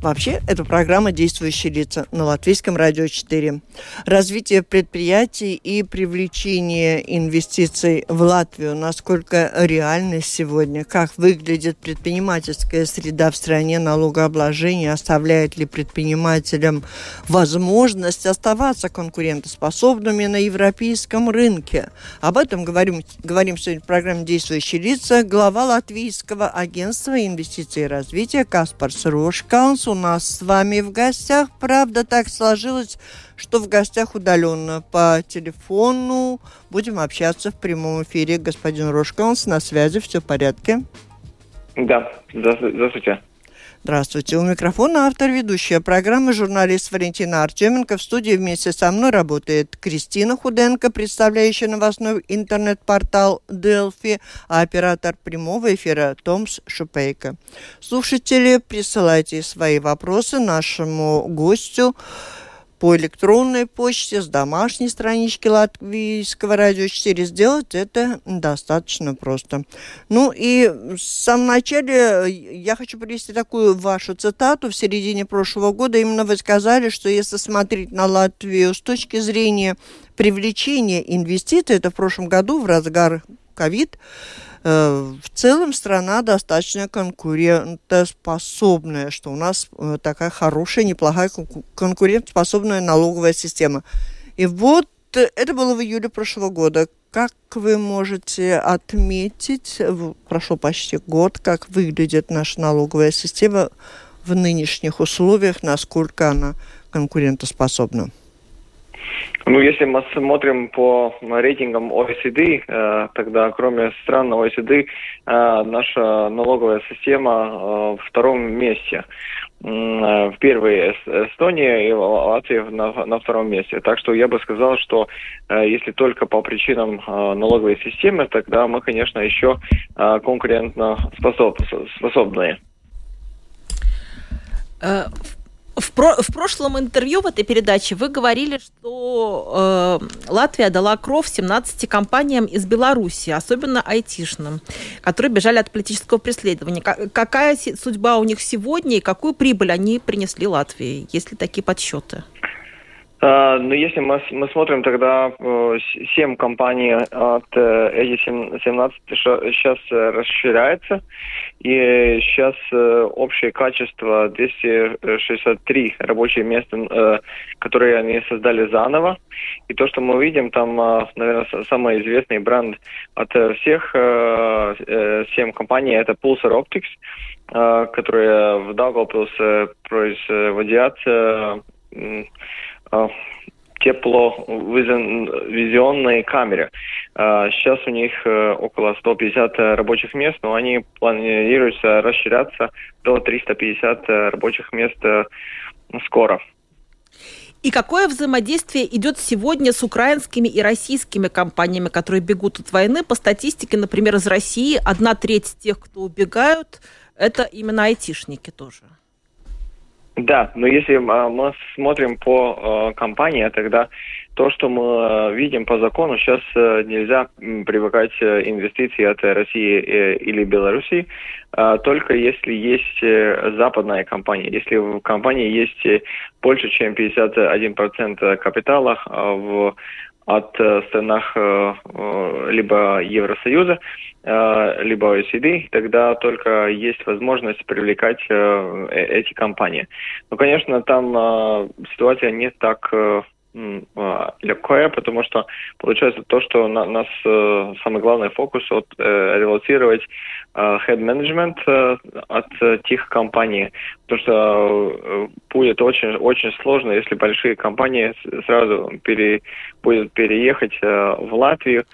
Вообще, это программа «Действующие лица» на Латвийском радио 4. Развитие предприятий и привлечение инвестиций в Латвию. Насколько реальность сегодня? Как выглядит предпринимательская среда в стране налогообложения? Оставляет ли предпринимателям возможность оставаться конкурентоспособными на европейском рынке? Об этом говорим, говорим сегодня в программе «Действующие лица». Глава Латвийского агентства инвестиций и развития Каспар Срошкаунс у нас с вами в гостях. Правда, так сложилось, что в гостях удаленно по телефону. Будем общаться в прямом эфире. Господин Рошкаунс на связи, все в порядке? Да, здравствуйте. Здравствуйте. У микрофона автор ведущая программы журналист Валентина Артеменко. В студии вместе со мной работает Кристина Худенко, представляющая новостной интернет-портал Делфи, а оператор прямого эфира Томс Шупейко. Слушатели, присылайте свои вопросы нашему гостю по электронной почте, с домашней странички Латвийского радио 4 сделать это достаточно просто. Ну и в самом начале я хочу привести такую вашу цитату. В середине прошлого года именно вы сказали, что если смотреть на Латвию с точки зрения привлечения инвестиций, это в прошлом году в разгар ковид, Э, в целом страна достаточно конкурентоспособная, что у нас э, такая хорошая, неплохая конкурентоспособная налоговая система. И вот это было в июле прошлого года. Как вы можете отметить, прошел почти год, как выглядит наша налоговая система в нынешних условиях, насколько она конкурентоспособна? Ну, если мы смотрим по рейтингам OECD, э, тогда кроме стран OECD, э, наша налоговая система э, в втором месте. В первой Эстония и Латвия на, на втором месте. Так что я бы сказал, что если только по причинам налоговой системы, тогда мы, конечно, еще конкурентно способ, способные. В, про, в прошлом интервью в этой передаче вы говорили, что э, Латвия дала кров 17 компаниям из Беларуси, особенно айтишным, которые бежали от политического преследования. Какая судьба у них сегодня и какую прибыль они принесли Латвии? Есть ли такие подсчеты? Uh, ну, если мы, мы смотрим, тогда uh, 7 компаний от эти 17 сейчас расширяется, и сейчас uh, общее качество 263 рабочие места, uh, которые они создали заново. И то, что мы видим, там, наверное, самый известный бренд от всех uh, uh, 7 компаний это Pulsar Optics, которые в Daugavpils производят а, тепловизионной камере. Сейчас у них э, около 150 рабочих мест, но они планируются расширяться до 350 рабочих мест э, скоро. И какое взаимодействие идет сегодня с украинскими и российскими компаниями, которые бегут от войны? По статистике, например, из России одна треть тех, кто убегают, это именно айтишники тоже. Да, но если а, мы смотрим по э, компании, тогда то, что мы а, видим по закону, сейчас э, нельзя привлекать э, инвестиции от России или Беларуси, э, только если есть западная компания. Если в компании есть больше, чем 51% капитала в от странах либо Евросоюза, Э, либо OECD, тогда только есть возможность привлекать э, э, эти компании. Но, конечно, там ситуация не так легкая, потому что получается то, что на, нас самый главный фокус от э, релацировать head management от тех компаний, потому что будет очень очень сложно, если большие компании сразу пере, будут переехать в Латвию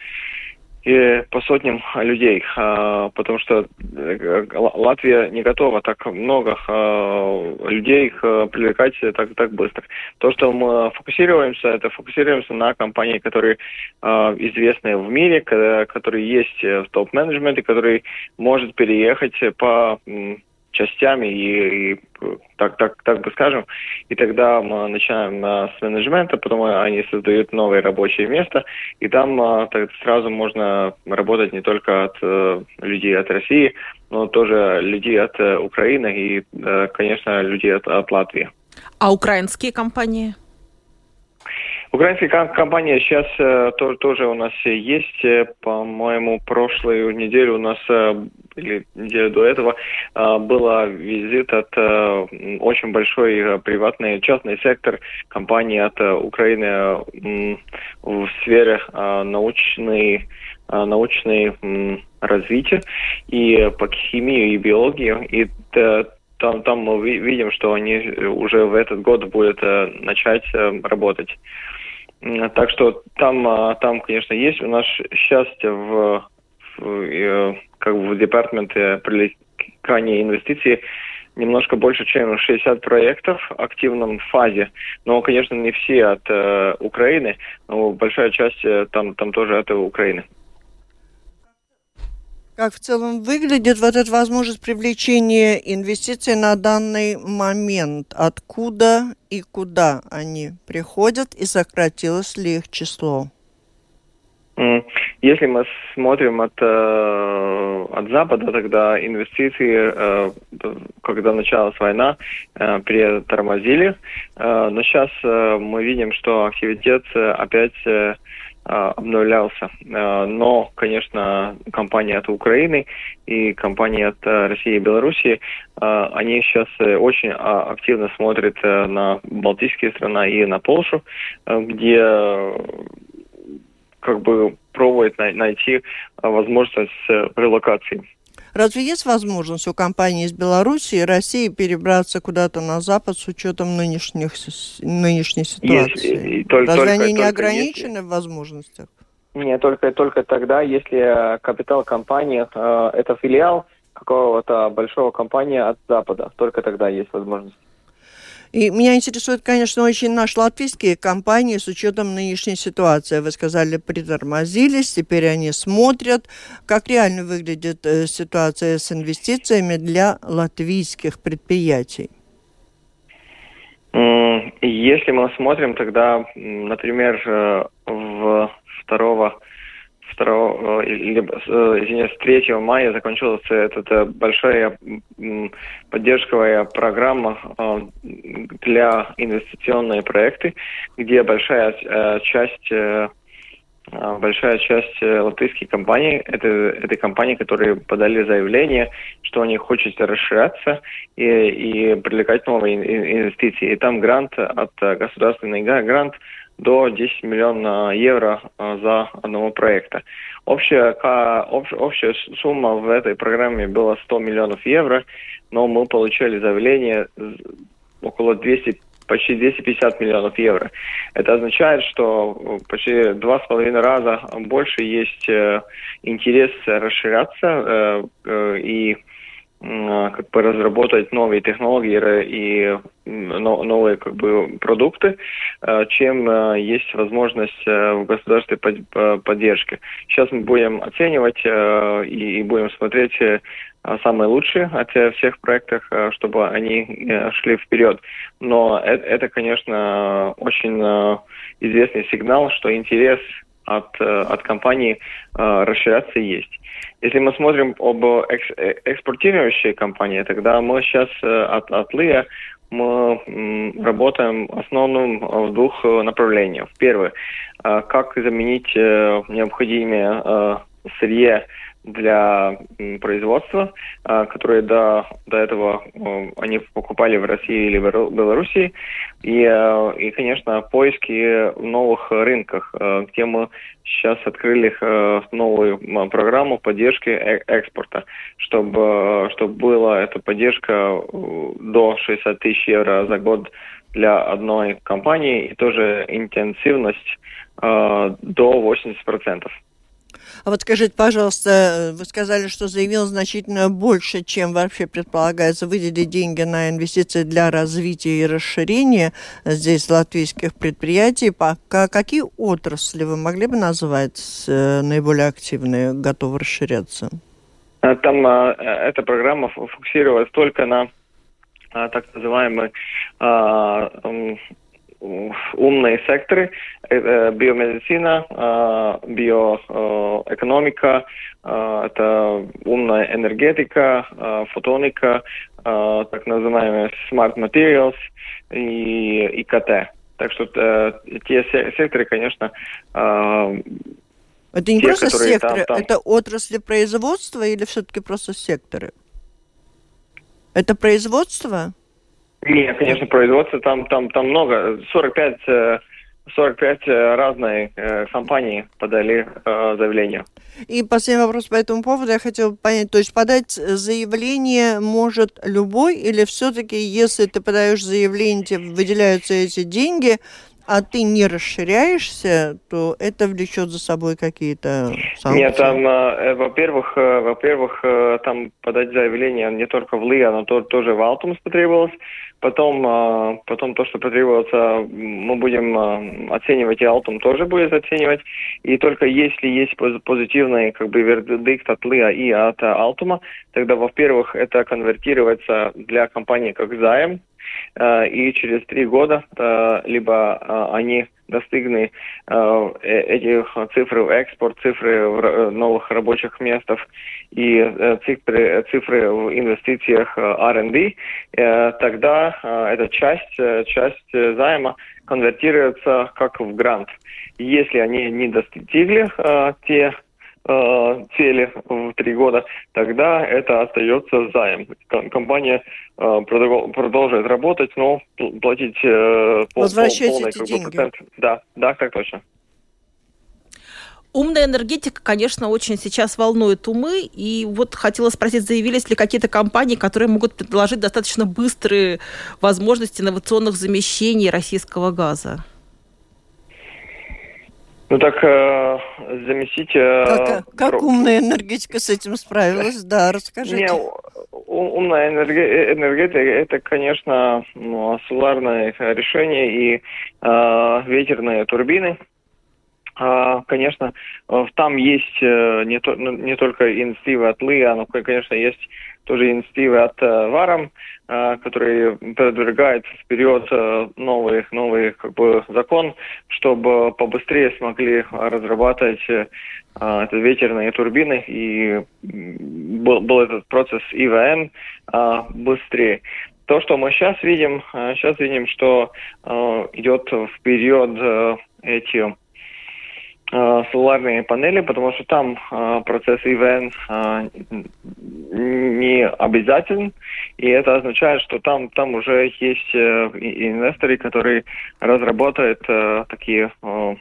и по сотням людей, а, потому что э, Латвия не готова так много а, людей привлекать так, так быстро. То, что мы фокусируемся, это фокусируемся на компании, которые а, известны в мире, которые есть в топ-менеджменте, который может переехать по частями и, и так, так, так бы скажем. И тогда мы начинаем с менеджмента, потом они создают новое рабочее место, и там а, так, сразу можно работать не только от э, людей от России, но тоже людей от э, Украины и, э, конечно, людей от, от Латвии. А украинские компании? Украинские компании сейчас э, то, тоже у нас есть. Э, по-моему, прошлую неделю у нас э, или неделю до этого э, был визит от э, очень большой э, приватный частный сектор компании от э, Украины э, в сфере э, научной э, научной э, развития и по химии и биологии. И э, там, там мы видим, что они уже в этот год будут э, начать э, работать. Так что там, а, там, конечно, есть у нас счастье в, в э, как бы в департаменте привлекания инвестиций немножко больше, чем 60 проектов в активном фазе. Но, конечно, не все от э, Украины, но большая часть э, там, там тоже от Украины. Как в целом выглядит вот эта возможность привлечения инвестиций на данный момент? Откуда и куда они приходят и сократилось ли их число? Если мы смотрим от, э, от Запада, тогда инвестиции, э, когда началась война, э, притормозили. Но сейчас мы видим, что активитет опять обновлялся. А, но, конечно, компании от Украины и компании от э, России и Белоруссии, а, они сейчас э, очень активно смотрят э, на Балтийские страны и на Польшу, где как бы пробуют найти возможность релокации. Разве есть возможность у компании из Беларуси и России перебраться куда-то на Запад с учетом нынешних, нынешней ситуации? Есть, только, Разве только, они не ограничены если... в возможностях? Нет, только, только тогда, если капитал компании э, это филиал какого-то большого компании от Запада. Только тогда есть возможность. И меня интересует, конечно, очень наши латвийские компании с учетом нынешней ситуации. Вы сказали, притормозились, теперь они смотрят. Как реально выглядит э, ситуация с инвестициями для латвийских предприятий? Если мы смотрим, тогда, например, э, в 2 2, э, либо, э, извиняюсь, 3 мая закончилась эта большая поддержковая программа э, для инвестиционные проекты, где большая часть большая часть латвийских компаний это, это компании, которые подали заявление, что они хотят расширяться и, и привлекать новые инвестиции. И там грант от государственный грант до 10 миллионов евро а, за одного проекта. Общая, общ, общая сумма в этой программе была 100 миллионов евро, но мы получили заявление около 200 почти 250 миллионов евро. Это означает, что почти два с половиной раза больше есть э, интерес расширяться э, э, и как бы разработать новые технологии и новые как бы продукты, а, чем а, есть возможность в государственной поддержке. Сейчас мы будем оценивать и будем смотреть самые лучшие от всех проектов, чтобы они шли вперед. Но это конечно, очень известный сигнал, что интерес от, от компании расширяться есть. Если мы смотрим об экс э, экспортирующей компании, тогда мы сейчас э, от, от ЛИА мы работаем в основном в двух э, направлениях. Первое, как заменить необходимые сырье для производства, а, которые до, до этого они покупали в России или в Белоруссии. И, а, и, конечно, поиски новых рынках, а, где мы сейчас открыли новую программу поддержки э, экспорта, чтобы, чтобы была эта поддержка до 60 тысяч евро за год для одной компании и тоже интенсивность до 80%. А вот скажите, пожалуйста, вы сказали, что заявил значительно больше, чем вообще предполагается выделить деньги на инвестиции для развития и расширения здесь латвийских предприятий. Пока какие отрасли вы могли бы назвать э, наиболее активные, готовы расширяться? Там э, эта программа фокусировалась только на так называемые умные секторы, э, биомедицина, э, биоэкономика, э, это умная энергетика, фотоника, так называемые smart materials и ИКТ. Так что те секторы, конечно, это не те, просто секторы, там, там... это отрасли производства или все-таки просто секторы? Это производство? Нет, конечно, производство там, там, там много. 45, 45 э, э, разные э, компании подали э, заявление. И последний вопрос по этому поводу. Я хотела понять, то есть подать заявление может любой, или все-таки, если ты подаешь заявление, тебе выделяются эти деньги, а ты не расширяешься, то это влечет за собой какие-то санкции? Нет, там, э, во-первых, э, во-первых, э, там подать заявление не только в ЛИА, но то, тоже в Алтумс потребовалось. Потом, э, потом то, что потребуется, мы будем э, оценивать, и Алтум тоже будет оценивать. И только если есть позитивный как бы вердикт от ЛИА и от Алтума, тогда, во-первых, это конвертируется для компании как займ, и через три года э, либо э, они достигли этих цифр в экспорт, цифры новых рабочих местах и цифры, цифры в инвестициях R&D, тогда эта часть, часть займа конвертируется как в грант. Если они не достигли те э, цели в три года, тогда это остается займ. Компания э, продолжает работать, но платить э, пол, полный как бы, процент. Да, да, так точно. Умная энергетика, конечно, очень сейчас волнует умы. И вот хотела спросить, заявились ли какие-то компании, которые могут предложить достаточно быстрые возможности инновационных замещений российского газа? Ну так э, замесить... Э, как, как умная энергетика с этим справилась? Да, расскажите. Не, умная энергетика это, конечно, ну, соларное решение и э, ветерные турбины. А, конечно, там есть э, не, то, ну, не только инициативы от ЛИА, но, конечно, есть тоже инициативы от э, ВАРом, э, которые продвигают вперед э, новый, новый как бы, закон, чтобы побыстрее смогли разрабатывать ветерные турбины, и был, был этот процесс ИВН быстрее. То, что мы сейчас видим, сейчас видим, что идет вперед эти Э, соларные панели, потому что там э, процесс ИВН э, не обязателен, и это означает, что там, там уже есть э, инвесторы, которые разработают э, такие э,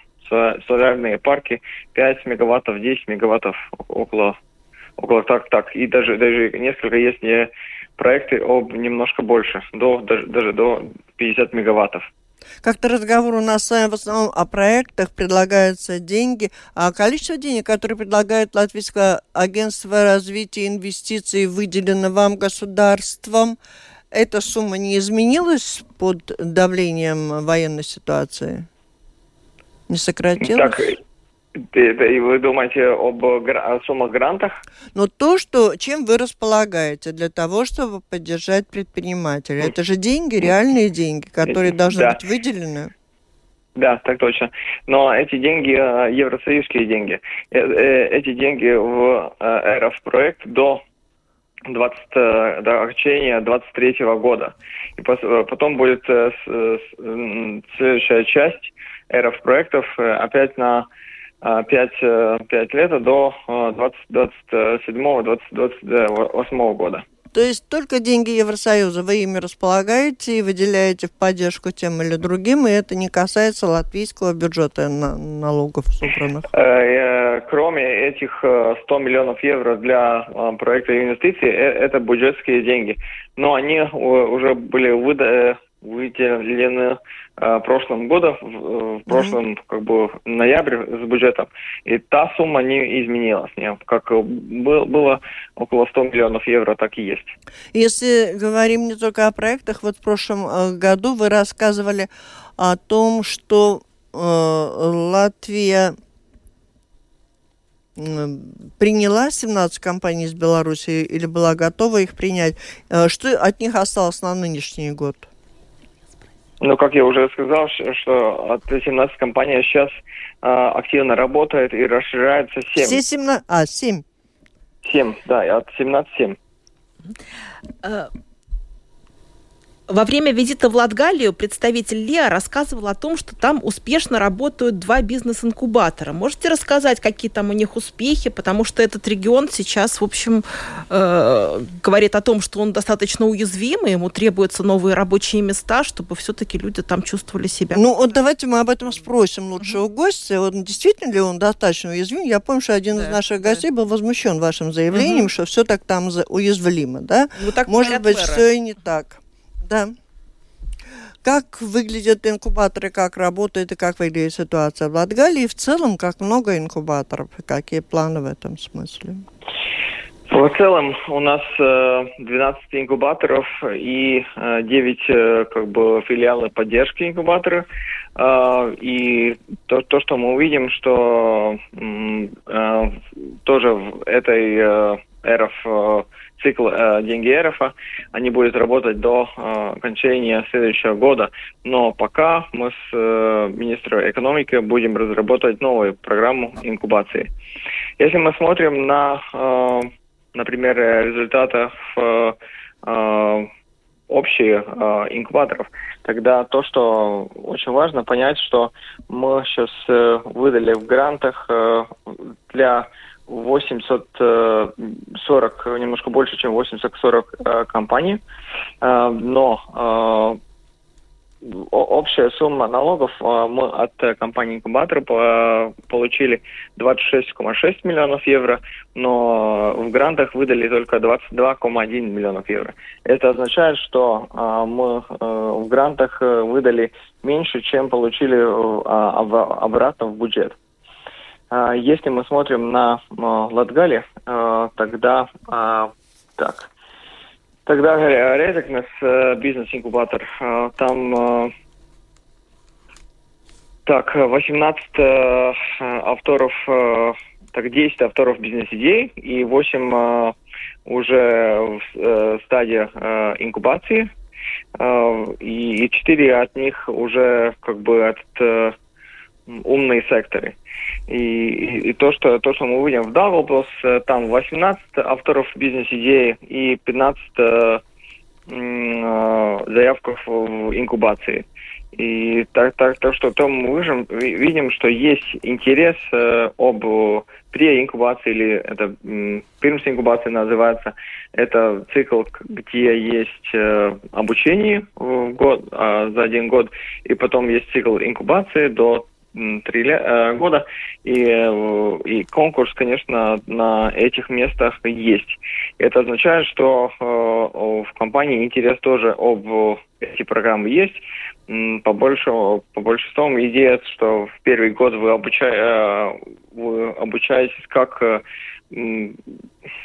солярные парки 5 мегаваттов, 10 мегаваттов около около так так и даже даже несколько есть не проекты об немножко больше до даже, даже до 50 мегаваттов. Как-то разговор у нас с вами в основном о проектах, предлагаются деньги, а количество денег, которые предлагает Латвийское агентство развития инвестиций, выделено вам государством, эта сумма не изменилась под давлением военной ситуации? Не сократилась? Так, и вы думаете об суммах грантах? Но то, что, чем вы располагаете для того, чтобы поддержать предпринимателя, это же деньги, реальные деньги, которые должны да. быть выделены. Да, так точно. Но эти деньги э, евросоюзские деньги. Э, э, эти деньги в РФ проект до 20, до окончания 23 года. И потом будет следующая часть РФ проектов опять на 5, 5 лет до 27-28 года. То есть только деньги Евросоюза вы ими располагаете и выделяете в поддержку тем или другим, и это не касается латвийского бюджета на налогов собранных? Э, э, кроме этих 100 э, миллионов евро для проекта инвестиций, это бюджетские деньги. Но они уже были выданы выделены э, прошлым годом, в, в прошлом mm-hmm. как бы ноябре с бюджетом, и та сумма не изменилась. Не? Как был, было около 100 миллионов евро, так и есть. Если говорим не только о проектах, вот в прошлом э, году вы рассказывали о том, что э, Латвия приняла 17 компаний из Беларуси или была готова их принять? Э, что от них осталось на нынешний год? Ну, как я уже сказал, что от 17 компаний сейчас э, активно работает и расширяется 7. Все 17? А, 7. 7, да, от 17 7. Во время визита в Латгалию представитель ЛЕА рассказывал о том, что там успешно работают два бизнес-инкубатора. Можете рассказать, какие там у них успехи? Потому что этот регион сейчас, в общем, э, говорит о том, что он достаточно уязвимый, ему требуются новые рабочие места, чтобы все-таки люди там чувствовали себя. Ну, вот давайте мы об этом спросим лучшего mm-hmm. гостя. Вот действительно ли он достаточно уязвим? Я помню, что один да, из наших да. гостей был возмущен вашим заявлением, mm-hmm. что все так там уязвимо, да? Ну, так Может быть, все и не так. Да. Как выглядят инкубаторы, как работает и как выглядит ситуация в Латгалии? В целом, как много инкубаторов? Какие планы в этом смысле? В целом у нас 12 э, инкубаторов и 9 э, э, как бы филиалы поддержки инкубатора. И то, то, что мы увидим, что тоже в этой РФ цикл э, деньги они будут работать до э, окончания следующего года. Но пока мы с э, министром экономики будем разработать новую программу инкубации. Если мы смотрим на, э, например, результаты э, э, общие э, инкубаторов, тогда то, что очень важно понять, что мы сейчас э, выдали в грантах э, для 840, э, немножко больше, чем 840 э, компаний, э, но общая сумма налогов мы от компании инкубатора получили 26,6 миллионов евро, но в грантах выдали только 22,1 миллионов евро. Это означает, что мы в грантах выдали меньше, чем получили обратно в бюджет. А, если мы смотрим на Латгали, а, тогда так, тогда Резекнес э, бизнес-инкубатор, а, там так, 18 э, авторов, э, так, 10 авторов бизнес-идей и 8 уже в стадии инкубации. И 4 от них уже как бы от умные секторы. И, и, и то, что, то, что мы увидим в Давоплс, э, там 18 авторов бизнес-идеи и 15 э, э, заявков в инкубации. И так, так, так что то мы выжим, видим, что есть интерес э, об преинкубации или это пирмс инкубация называется. Это цикл, где есть э, обучение в год, э, за один год, и потом есть цикл инкубации до три э, года, и, э, и конкурс, конечно, на этих местах есть. Это означает, что э, в компании интерес тоже об эти программы есть. По большему, по большинству идея, что в первый год вы, обуча, вы обучаетесь, как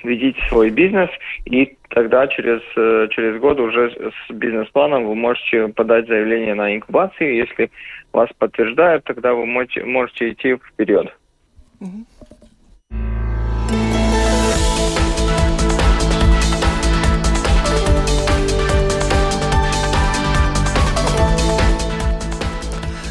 ведите свой бизнес, и тогда через, через год уже с бизнес-планом вы можете подать заявление на инкубацию. Если вас подтверждают, тогда вы можете, можете идти вперед.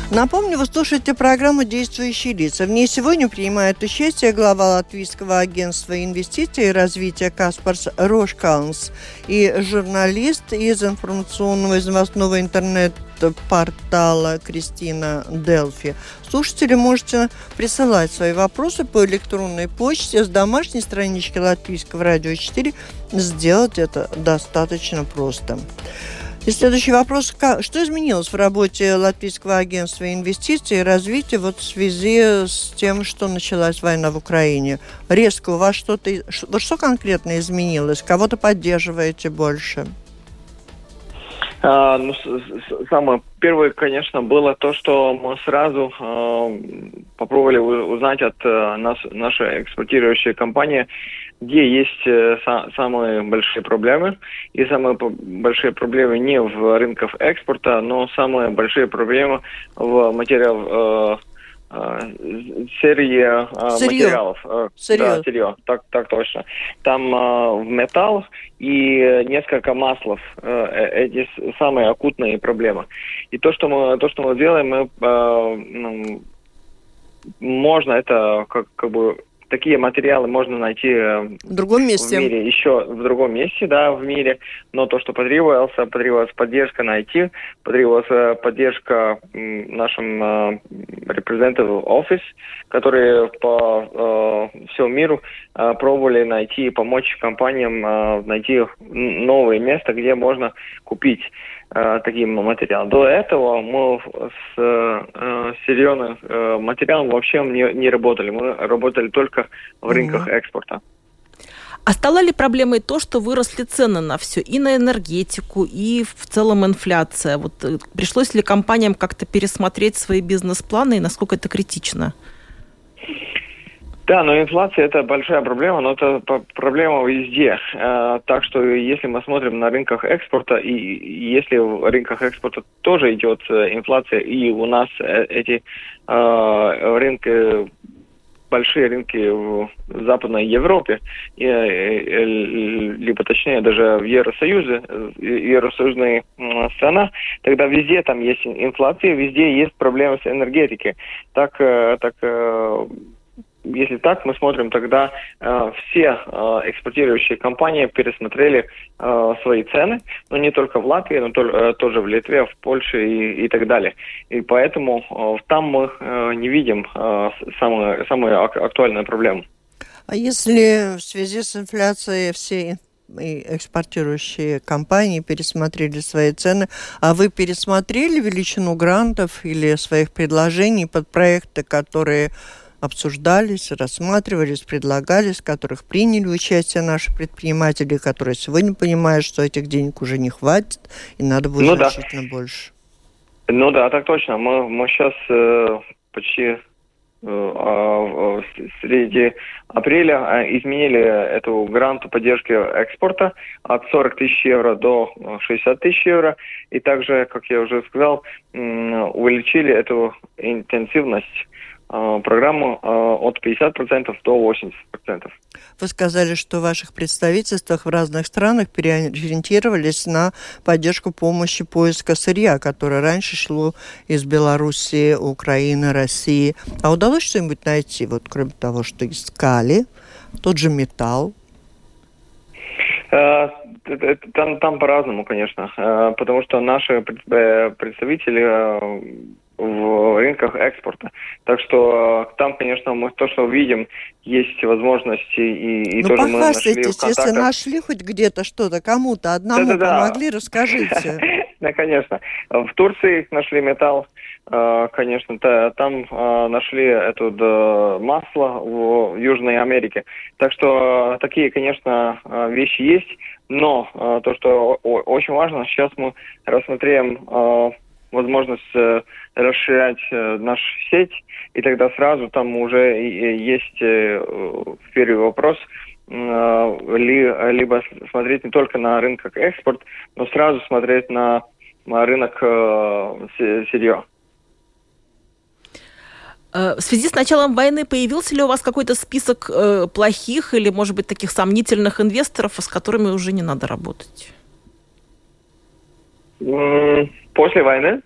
Напомню, вы слушаете программу «Действующие лица». В ней сегодня принимает участие глава Латвийского агентства инвестиций и развития Каспарс Рошкаунс и журналист из информационного и новостного интернет-портала Кристина Делфи. Слушатели можете присылать свои вопросы по электронной почте с домашней странички Латвийского радио 4. Сделать это достаточно просто. И следующий вопрос. Что изменилось в работе Латвийского агентства инвестиций и развития вот в связи с тем, что началась война в Украине? Резко у вас что-то... Вот что конкретно изменилось? Кого-то поддерживаете больше? А, ну, самое первое, конечно, было то, что мы сразу э, попробовали узнать от э, нас, нашей экспортирующей компании, где есть э, са, самые большие проблемы. И самые большие проблемы не в рынках экспорта, но самые большие проблемы в материалах э, а, серия сырье. материалов. Сырье. Да, сырье, так, так точно. Там в металл и несколько маслов. Э, эти самые акутные проблемы. И то, что мы, то, что мы делаем, мы ну, можно это как, как бы такие материалы можно найти э, в другом месте. В мире, еще в другом месте, да, в мире. Но то, что потребовалось, потребовалась поддержка найти, потребовалась э, поддержка нашим э, representative офис, которые по э, всему миру э, пробовали найти, помочь компаниям э, найти новое место, где можно купить э, таким материалом. До этого мы с э, серьезным э, материалом вообще не, не работали. Мы работали только в рынках mm-hmm. экспорта. А стала ли проблемой то, что выросли цены на все, и на энергетику, и в целом инфляция? Вот э, пришлось ли компаниям как-то пересмотреть свои бизнес-планы, и насколько это критично? Да, но инфляция это большая проблема, но это проблема везде. Э, так что если мы смотрим на рынках экспорта, и если в рынках экспорта тоже идет э, инфляция, и у нас э, эти рынки большие рынки в Западной Европе, либо точнее даже в Евросоюзе, Евросоюзная страна, тогда везде там есть инфляция, везде есть проблемы с энергетикой. Так, так если так мы смотрим, тогда э, все э, экспортирующие компании пересмотрели э, свои цены, но не только в Латвии, но то, э, тоже в Литве, в Польше и, и так далее. И поэтому э, там мы э, не видим э, самую ак- актуальную проблему. А если в связи с инфляцией все экспортирующие компании пересмотрели свои цены, а вы пересмотрели величину грантов или своих предложений под проекты, которые обсуждались, рассматривались, предлагались, в которых приняли участие наши предприниматели, которые сегодня понимают, что этих денег уже не хватит, и надо будет ну, значительно да. больше. Ну да, так точно. Мы, мы сейчас э, почти э, а, среди апреля э, изменили эту гранту поддержки экспорта от 40 тысяч евро до 60 тысяч евро. И также, как я уже сказал, увеличили эту интенсивность а, программу а, от 50% до 80%. Вы сказали, что в ваших представительствах в разных странах переориентировались на поддержку помощи поиска сырья, которое раньше шло из Белоруссии, Украины, России. А удалось что-нибудь найти, вот кроме того, что искали, тот же металл? А, там, там по-разному, конечно, потому что наши э, представители в рынках экспорта. Так что э, там, конечно, мы то, что видим, есть возможности и, и ну, тоже мы нашли если нашли хоть где-то что-то, кому-то одному Да-да-да. помогли, расскажите. Да, конечно. В Турции нашли металл, э, конечно, там э, нашли это масло в Южной Америке. Так что такие, конечно, вещи есть, но то, что очень важно, сейчас мы рассмотрим возможность э, расширять э, нашу сеть, и тогда сразу там уже есть э, первый вопрос, ли, либо смотреть не только на рынок экспорт, но сразу смотреть на, рынок сырья. В связи с началом войны появился ли у вас какой-то список плохих или, может быть, таких сомнительных инвесторов, с которыми уже не надо работать? После войны?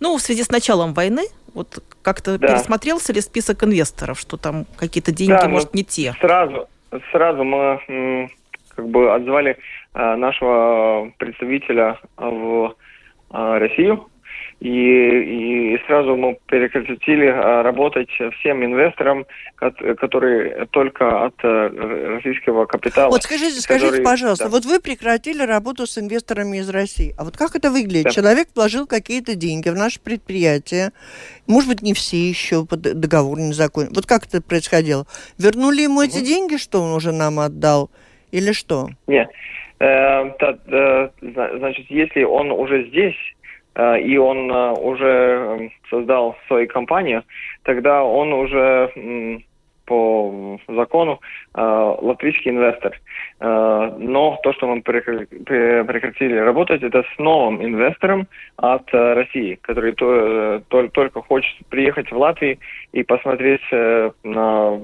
Ну, в связи с началом войны, вот как-то да. пересмотрелся ли список инвесторов, что там какие-то деньги, да, может, не те? Сразу, сразу мы как бы отзвали э, нашего представителя в э, Россию, и, и сразу мы прекратили а, работать всем инвесторам, которые только от э, российского капитала. Вот скажите, скажите, который, пожалуйста, да. вот вы прекратили работу с инвесторами из России. А вот как это выглядит? Да. Человек вложил какие-то деньги в наше предприятие, может быть, не все еще под договор не закончен. Вот как это происходило? Вернули ему эти деньги, что он уже нам отдал, или что? Нет. Э, значит, если он уже здесь, э, и он уже создал свою компанию, тогда он уже по закону э, латвийский инвестор. Э, но то, что мы прекратили работать, это с новым инвестором от э, России, который то, то, только хочет приехать в Латвию и посмотреть э, на...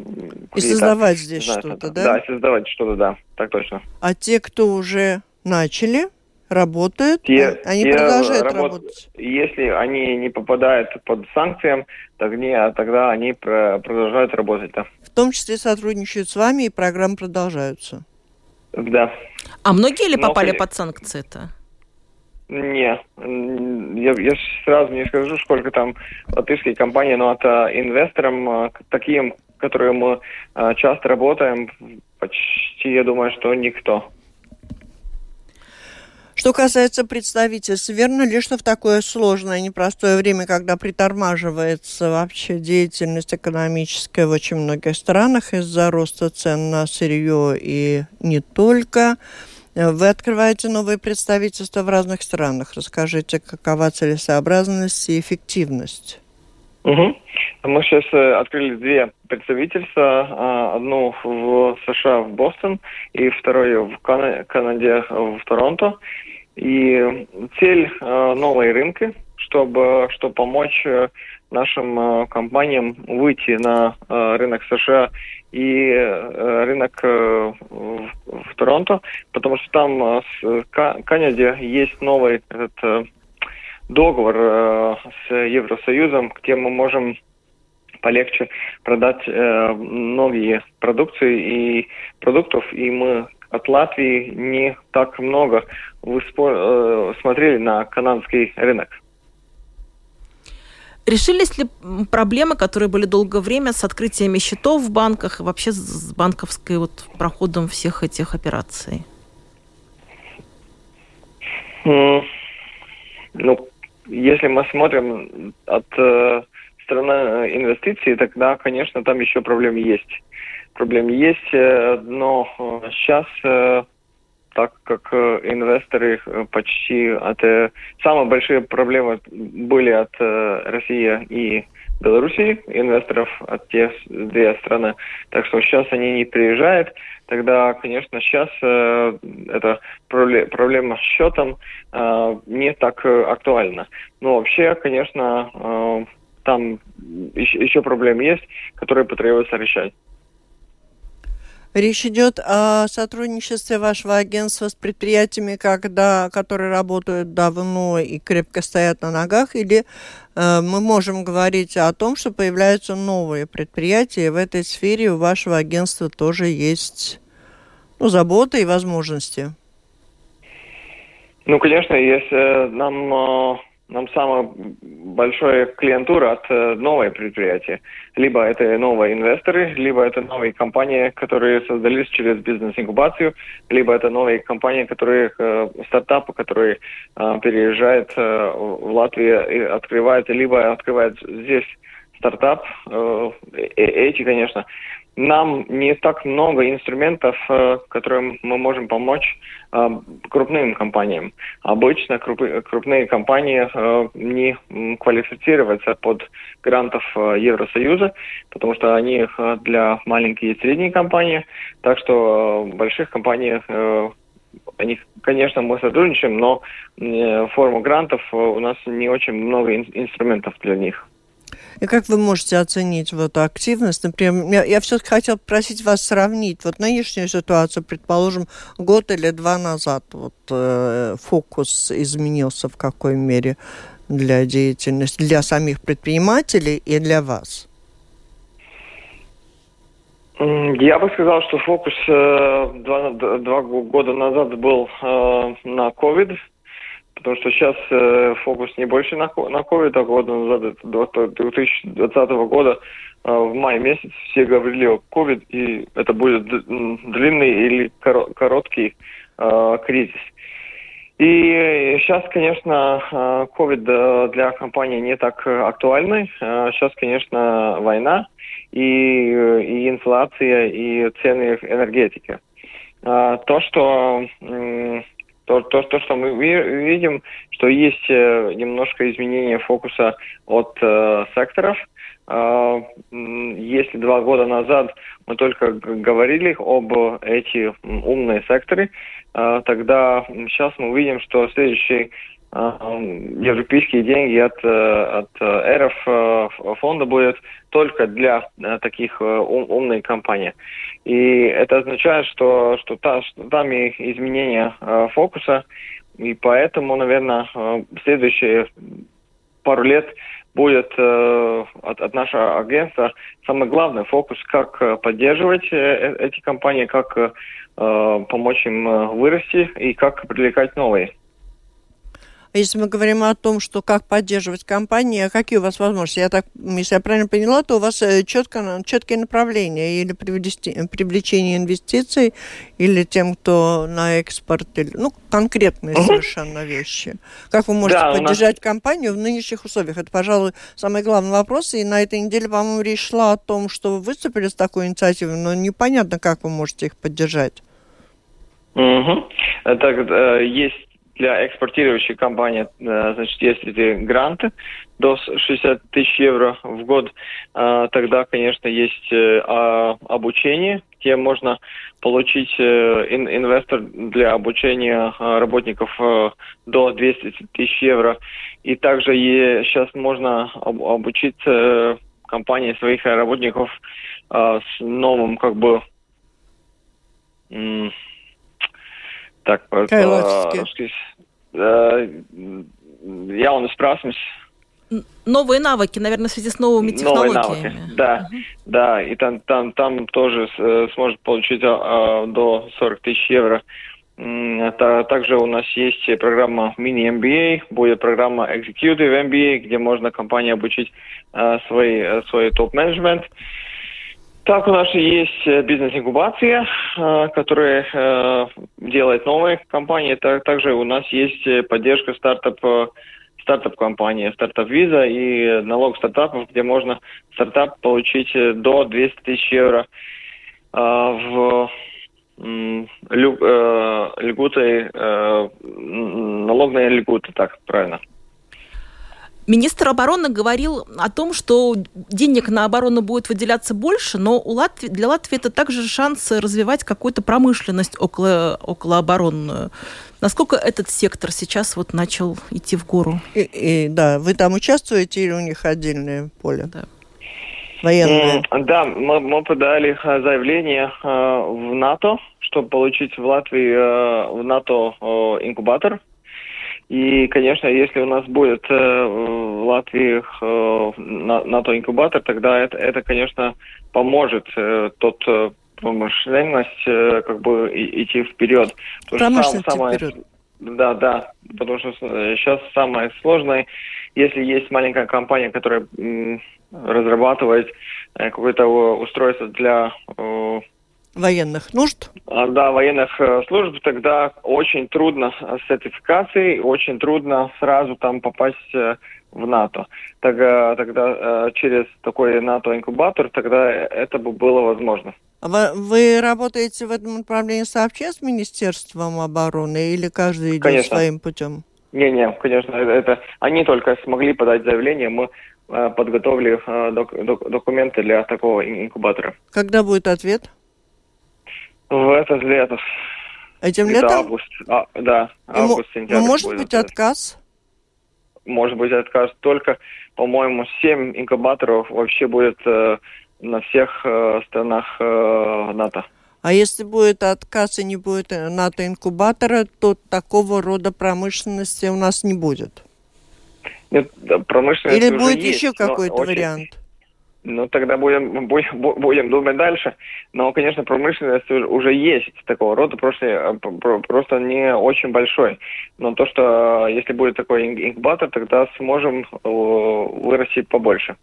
И создавать здесь что-то, да? Да, создавать что-то, да, так точно. А те, кто уже начали, работают, те, они те продолжают работ... работать. Если они не попадают под санкциям, тогда, тогда они продолжают работать. Да. В том числе сотрудничают с вами, и программы продолжаются. Да. А многие ли попали Но, под санкции-то? Не, я, я сразу не скажу, сколько там латышские компании, но это инвесторам, а, таким, которые мы а, часто работаем, почти, я думаю, что никто. Что касается представительств, верно ли, что в такое сложное, непростое время, когда притормаживается вообще деятельность экономическая в очень многих странах из-за роста цен на сырье и не только, вы открываете новые представительства в разных странах. Расскажите, какова целесообразность и эффективность? Угу. Мы сейчас э, открыли две представительства. А, одну в США, в Бостон, и вторую в Канаде, в Торонто. И цель э, новой рынки, чтобы, чтобы помочь э, нашим компаниям выйти на рынок США и рынок в Торонто, потому что там в Канаде есть новый этот договор с Евросоюзом, где мы можем полегче продать э, многие продукции и продуктов, и мы от Латвии не так много э, смотрели на канадский рынок. Решились ли проблемы, которые были долгое время с открытиями счетов в банках и вообще с банковской вот проходом всех этих операций? Ну, если мы смотрим от э, страна э, инвестиций, тогда, конечно, там еще проблемы есть. Проблемы есть, э, но сейчас, э, так как инвесторы почти от... Самые большие проблемы были от России и Белоруссии, инвесторов от тех две страны. Так что сейчас они не приезжают. Тогда, конечно, сейчас э, эта проблема с счетом э, не так актуальна. Но вообще, конечно, э, там еще, еще проблемы есть, которые потребуется решать. Речь идет о сотрудничестве вашего агентства с предприятиями, когда, которые работают давно и крепко стоят на ногах, или э, мы можем говорить о том, что появляются новые предприятия, и в этой сфере у вашего агентства тоже есть ну, заботы и возможности? Ну, конечно, если нам э, нам самая большая клиентура от э, новой предприятия. Либо это новые инвесторы, либо это новые компании, которые создались через бизнес-инкубацию, либо это новые компании, которые э, стартапы, которые э, переезжают э, в Латвию и открывают, либо открывают здесь стартап. Э эти, конечно, нам не так много инструментов, э, которым мы можем помочь э, крупным компаниям. Обычно крупные компании э, не квалифицируются под грантов Евросоюза, потому что они для маленьких и средних компаний. Так что больших компаний они, конечно, мы сотрудничаем, но форму грантов у нас не очень много инструментов для них. И как вы можете оценить вот активность? Например, я, я все-таки хотел просить вас сравнить вот нынешнюю ситуацию, предположим, год или два назад. Вот э, фокус изменился в какой мере для деятельности, для самих предпринимателей и для вас? Я бы сказал, что фокус э, два, два года назад был э, на COVID, Потому что сейчас э, фокус не больше на, на COVID, а года назад, до 2020 года, э, в мае месяц все говорили о COVID, и это будет длинный или короткий э, кризис. И сейчас, конечно, э, COVID э, для компании не так актуальный. Сейчас, конечно, война и, и инфляция, и цены энергетики. то, что то, то, то, что мы видим, что есть э, немножко изменение фокуса от э, секторов. Э, если два года назад мы только говорили об эти умные секторы, э, тогда сейчас мы видим, что следующий европейские деньги от, от РФ фонда будет только для таких ум, умной компаний. И это означает, что, что, та, что там и изменение фокуса, и поэтому, наверное, следующие пару лет будет э, от, от нашего агентства самый главный фокус, как поддерживать э, эти компании, как э, помочь им вырасти и как привлекать новые. Если мы говорим о том, что как поддерживать компании, а какие у вас возможности? Я так, если я правильно поняла, то у вас э, четко, четкие направления или привлечение инвестиций, или тем, кто на экспорт, или, ну, конкретные совершенно вещи. Как вы можете да, поддержать нас... компанию в нынешних условиях? Это, пожалуй, самый главный вопрос. И на этой неделе, по-моему, речь шла о том, что вы выступили с такой инициативой, но непонятно, как вы можете их поддержать. Угу. Так, э, есть для экспортирующей компании, э, значит, если гранты до 60 тысяч евро в год, э, тогда, конечно, есть э, обучение, где можно получить инвестор для обучения работников до 200 тысяч евро. И также сейчас можно обучить компании своих работников с новым, как бы, так, по-русски. Jaunas prasmes. Новые навыки, наверное, в связи с новыми технологиями. Новые навыки, да. Uh-huh. Да, и там, там, там тоже э, сможет получить а, до 40 тысяч евро. Это, также у нас есть программа мини-MBA, будет программа Executive MBA, где можно компании обучить а, свой, свой топ-менеджмент. Так, у нас есть э, бизнес-инкубация, э, которая э, делает новые компании. Также у нас есть поддержка стартап стартап-компании, стартап-виза и налог стартапов, где можно стартап получить до 200 тысяч евро в льготы, налогные льготы, так правильно. Министр обороны говорил о том, что денег на оборону будет выделяться больше, но у Латвии, для Латвии это также шанс развивать какую-то промышленность около, околооборонную. Насколько этот сектор сейчас вот начал идти в гору? И, и, да, вы там участвуете или у них отдельное поле? Да. Военное. Да, мы, мы подали э, заявление э, в НАТО, чтобы получить в Латвии э, в НАТО инкубатор и, конечно, если у нас будет э, в Латвии э, НАТО-инкубатор, тогда это, это, конечно, поможет э, тот э, промышленность э, как бы и, идти вперед. Промышленность самое, вперед. Да, да, потому что сейчас самое сложное, если есть маленькая компания, которая разрабатывает э, какое-то устройство для э, военных нужд? А, да, военных э, служб, тогда очень трудно с сертификацией, очень трудно сразу там попасть э, в НАТО. Тогда, тогда э, через такой НАТО-инкубатор, тогда это бы было возможно. А вы, вы работаете в этом направлении сообща с Министерством обороны или каждый идет конечно. своим путем? Не-не, конечно, это они только смогли подать заявление, мы подготовили док, док, документы для такого инкубатора. Когда будет ответ? В этот лето. Этим летом? Август. А, да, август, сентябрь. Ну, может быть отказ? Может быть отказ. Только, по-моему, 7 инкубаторов вообще будет э, на всех э, странах э, НАТО. А если будет отказ и не будет э, НАТО-инкубатора, то такого рода промышленности у нас не будет? Нет, промышленность Или будет есть, еще какой-то вариант? Ну, тогда будем, будем, будем думать дальше. Но, конечно, промышленность уже есть такого рода, просто, э, просто не очень большой. Но то, что э, если будет такой инкубатор, тогда сможем э, вырастить побольше.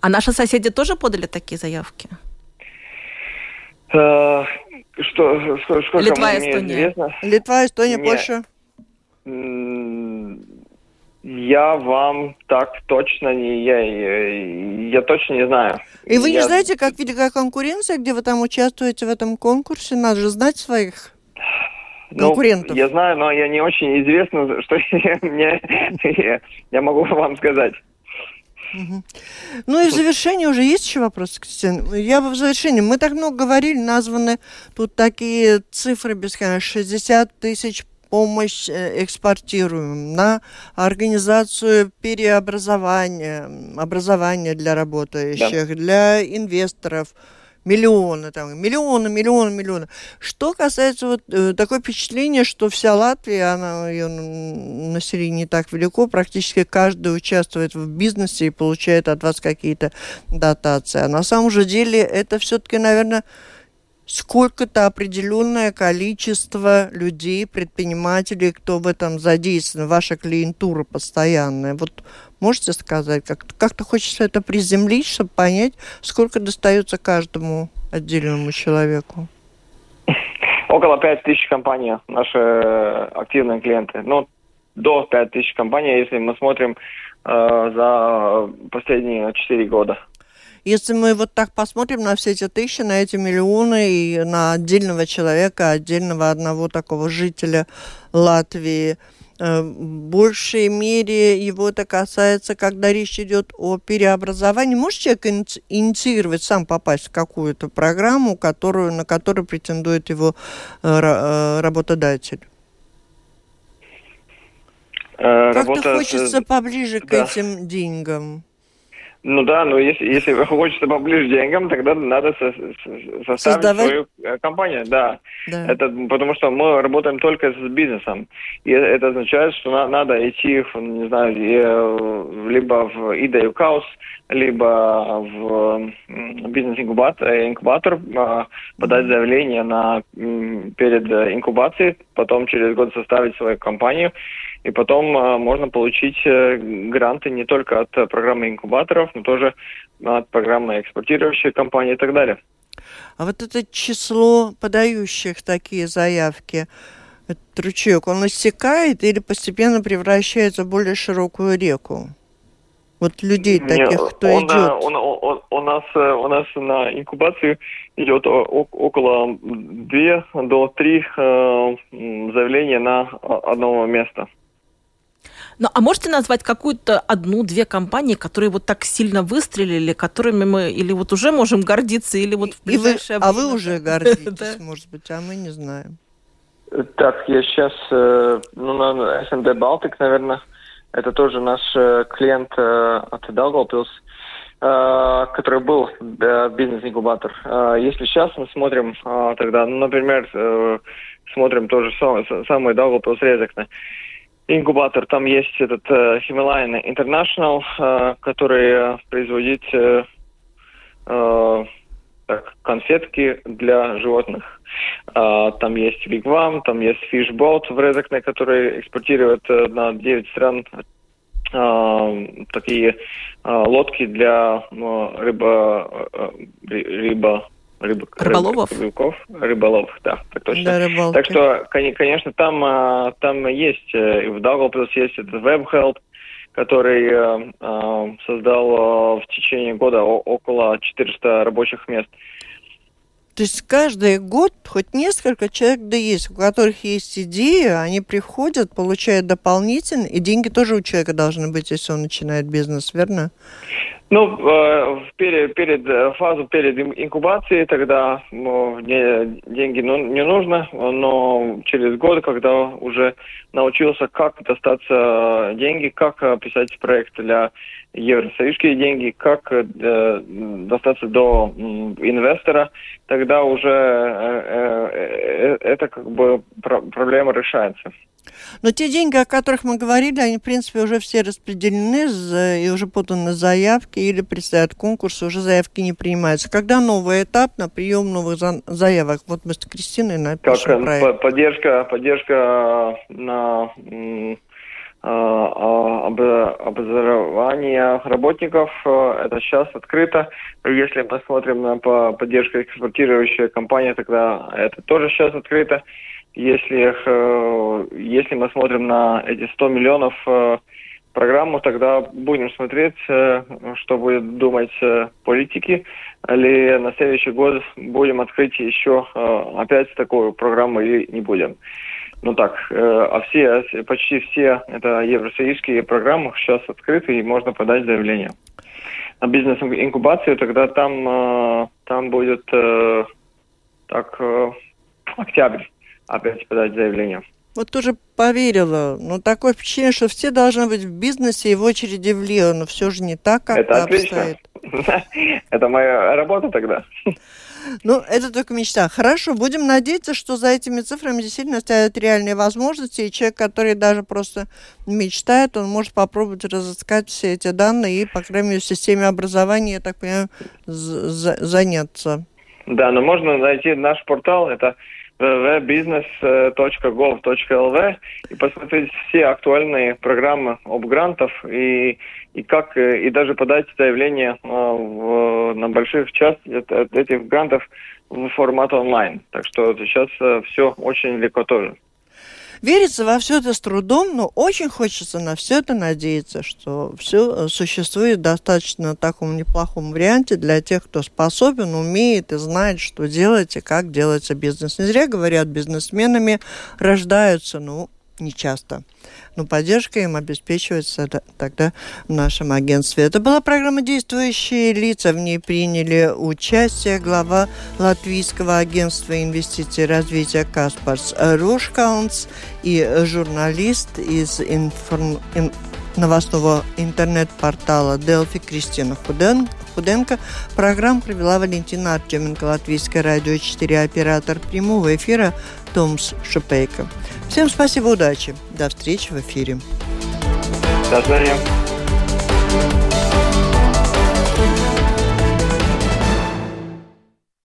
А наши соседи тоже подали такие заявки? что, сколько Литва, Эстония. Известно? Литва, Эстония, Польша? Я вам так точно не... Я, я, точно не знаю. И вы я... не знаете, как велика конкуренция, где вы там участвуете в этом конкурсе? Надо же знать своих ну, конкурентов? Ну, я знаю, но я не очень известно, что я, я, я могу вам сказать. Ну и в завершение уже есть еще вопросы, Кристина? Я в завершении. Мы так много говорили, названы тут такие цифры бесконечно. 60 тысяч помощь э, экспортируем на организацию переобразования, образования для работающих, да. для инвесторов – миллионы, там, миллионы, миллионы, миллионы. Что касается вот э, такое впечатление, что вся Латвия, она, ее население не так велико, практически каждый участвует в бизнесе и получает от вас какие-то дотации. А на самом же деле это все-таки, наверное, сколько-то определенное количество людей, предпринимателей, кто в этом задействован, ваша клиентура постоянная. Вот можете сказать, как- как-то хочется это приземлить, чтобы понять, сколько достается каждому отдельному человеку? Около 5 тысяч компаний наши активные клиенты. Ну, до 5 тысяч компаний, если мы смотрим э, за последние 4 года. Если мы вот так посмотрим на все эти тысячи, на эти миллионы и на отдельного человека, отдельного одного такого жителя Латвии, э, в большей мере его это касается, когда речь идет о переобразовании. Может человек инициировать, сам попасть в какую-то программу, которую, на которую претендует его э, э, работодатель? Как-то хочется поближе да. к этим деньгам. Ну да, но если, если хочется поближе деньгам, тогда надо со, составить Создавать... свою э, компанию, да. да. Это потому что мы работаем только с бизнесом. И это означает, что на, надо идти, в, не знаю, э, либо в IDEU Каус, либо в бизнес-инкубатор, инкубатор, а, подать заявление на, перед инкубацией, потом через год составить свою компанию и потом а, можно получить э, гранты не только от э, программы инкубаторов, но тоже от программы экспортирующей компании и так далее. А вот это число подающих такие заявки, этот ручеек, он иссякает или постепенно превращается в более широкую реку? Вот людей таких, Нет, кто он, идет. Он, он, он, у, нас, э, у нас на инкубацию идет около 2 до 3 заявления на одного места. Ну, а можете назвать какую-то одну-две компании, которые вот так сильно выстрелили, которыми мы или вот уже можем гордиться, или вот в ближайшее время... А вы уже гордитесь, может быть, а мы не знаем. Так, я сейчас, э, ну, на SMD Baltic, наверное, это тоже наш э, клиент э, от Daugavpils, который был бизнес-инкубатор. Если сейчас мы смотрим тогда, ну, например, смотрим тоже самый Daugavpils Резекне, инкубатор. Там есть этот э, Himalayan International, э, который э, производит э, конфетки для животных. Э, там есть Wigwam, там есть Fishboat в Резекне, который экспортирует на 9 стран такие лодки для рыба, рыба Рыб, рыболовов? Рыбаков, рыболовов, да, так точно. Да, рыбалки. Так что, конечно, там, а, там есть, э, в Daugavpils есть этот WebHelp, который э, э, создал в течение года около 400 рабочих мест. То есть каждый год хоть несколько человек да есть, у которых есть идея, они приходят, получают дополнительно, и деньги тоже у человека должны быть, если он начинает бизнес, верно? Ну, э, перед, перед э, фазу перед инкубацией тогда ну, деньги ну, не нужно, но через год, когда уже научился, как достаться деньги, как писать проект для евросоюзские деньги, как э, достаться до э, инвестора, тогда уже э, э, э, это как бы про проблема решается. Но те деньги, о которых мы говорили, они, в принципе, уже все распределены и уже поданы заявки или предстоят конкурсы, уже заявки не принимаются. Когда новый этап на прием новых заявок? Вот мы с Кристиной напишем как, проект. Поддержка, поддержка на а, а, образование работников. Э, это сейчас открыто. Если мы смотрим на поддержку экспортирующей компании, тогда это тоже сейчас открыто. Если, э, если мы смотрим на эти 100 миллионов э, программу, тогда будем смотреть, что будет думать политики, или на следующий год будем открыть еще опять такую программу или не будем. ну так, а все, почти все это евросоюзские программы сейчас открыты и можно подать заявление. На бизнес-инкубацию тогда там, там будет так октябрь опять подать заявление. Вот тоже поверила. Но такое впечатление, что все должны быть в бизнесе и в очереди в Лио, но все же не так, как это обстоит. Это моя работа тогда. Ну, это только мечта. Хорошо, будем надеяться, что за этими цифрами действительно стоят реальные возможности, и человек, который даже просто мечтает, он может попробовать разыскать все эти данные и, по крайней мере, в системе образования, я так понимаю, заняться. Да, но можно найти наш портал, это www.business.gov.lv и посмотреть все актуальные программы об грантов и, и как и даже подать заявление в, на больших часть этих грантов в формат онлайн. Так что сейчас все очень легко тоже. Верится во все это с трудом, но очень хочется на все это надеяться, что все э, существует достаточно таком неплохом варианте для тех, кто способен, умеет и знает, что делать и как делается бизнес. Не зря говорят, бизнесменами рождаются, ну, не часто. Но поддержка им обеспечивается тогда в нашем агентстве. Это была программа «Действующие лица». В ней приняли участие глава Латвийского агентства инвестиций и развития Каспарс Рушкаунс и журналист из информ... новостного интернет-портала Делфи Кристина Худен... Худенко. Программу провела Валентина Артеменко, Латвийское радио 4, оператор прямого эфира Томс Шипейко. Всем спасибо, удачи. До встречи в эфире. До свидания.